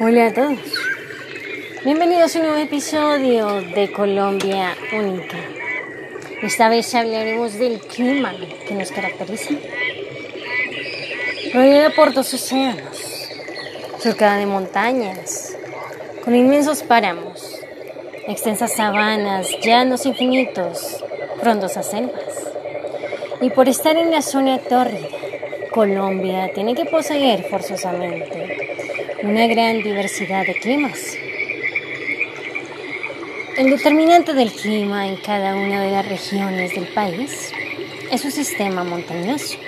Hola a todos. Bienvenidos a un nuevo episodio de Colombia Única. Esta vez hablaremos del clima que nos caracteriza. Rodeada por dos océanos, cercada de montañas, con inmensos páramos, extensas sabanas, llanos infinitos, frondosas selvas. Y por estar en la zona tórrida, Colombia tiene que poseer forzosamente una gran diversidad de climas. El determinante del clima en cada una de las regiones del país es su sistema montañoso,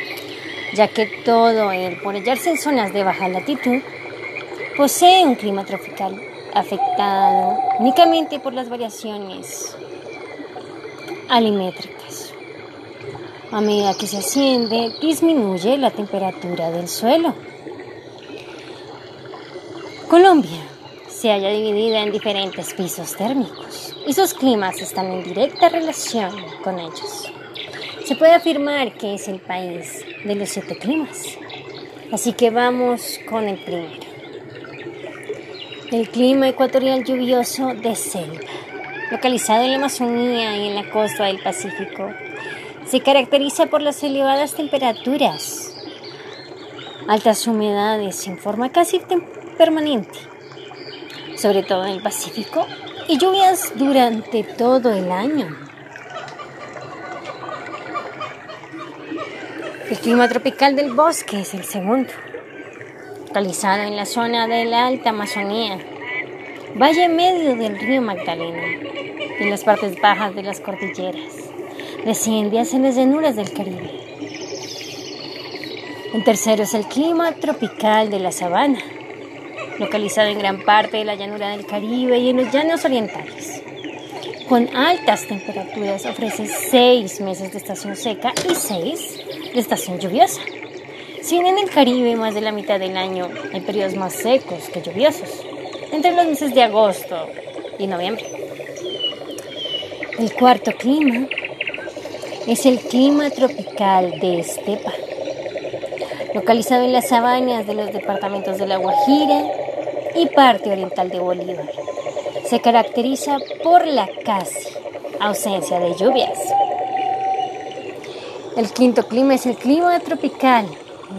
ya que todo el, por hallarse en zonas de baja latitud, posee un clima tropical afectado únicamente por las variaciones alimétricas. A medida que se asciende, disminuye la temperatura del suelo Colombia se halla dividida en diferentes pisos térmicos y sus climas están en directa relación con ellos. Se puede afirmar que es el país de los siete climas. Así que vamos con el primero. El clima ecuatorial lluvioso de selva, localizado en la Amazonía y en la costa del Pacífico, se caracteriza por las elevadas temperaturas, altas humedades en forma casi permanente, sobre todo en el Pacífico, y lluvias durante todo el año. El clima tropical del bosque es el segundo, localizado en la zona de la Alta Amazonía, valle medio del río Magdalena, en las partes bajas de las cordilleras, desciende hacia las llanuras del Caribe. El tercero es el clima tropical de la sabana, localizado en gran parte de la llanura del Caribe y en los llanos orientales. Con altas temperaturas ofrece seis meses de estación seca y seis de estación lluviosa. Si bien en el Caribe más de la mitad del año hay periodos más secos que lluviosos, entre los meses de agosto y noviembre. El cuarto clima es el clima tropical de estepa, localizado en las sabanas de los departamentos de La Guajira, y parte oriental de Bolívar. Se caracteriza por la casi ausencia de lluvias. El quinto clima es el clima tropical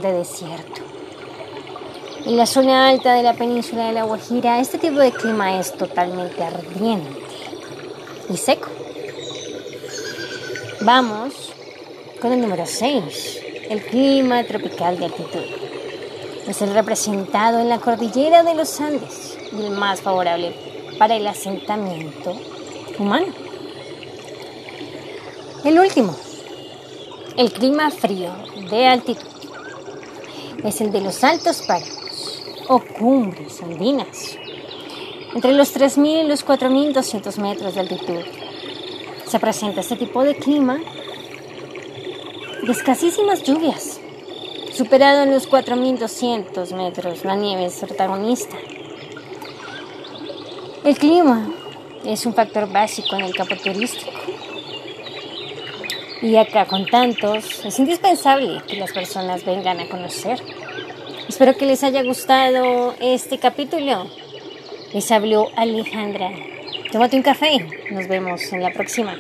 de desierto. En la zona alta de la península de La Guajira, este tipo de clima es totalmente ardiente y seco. Vamos con el número 6, el clima tropical de altitud. Es el representado en la cordillera de los Andes y el más favorable para el asentamiento humano. El último, el clima frío de altitud, es el de los altos páramos o cumbres andinas, entre los 3.000 y los 4.200 metros de altitud. Se presenta este tipo de clima de escasísimas lluvias Superado en los 4.200 metros, la nieve es protagonista. El clima es un factor básico en el campo turístico. Y acá con tantos, es indispensable que las personas vengan a conocer. Espero que les haya gustado este capítulo. Les habló Alejandra. Tómate un café. Nos vemos en la próxima.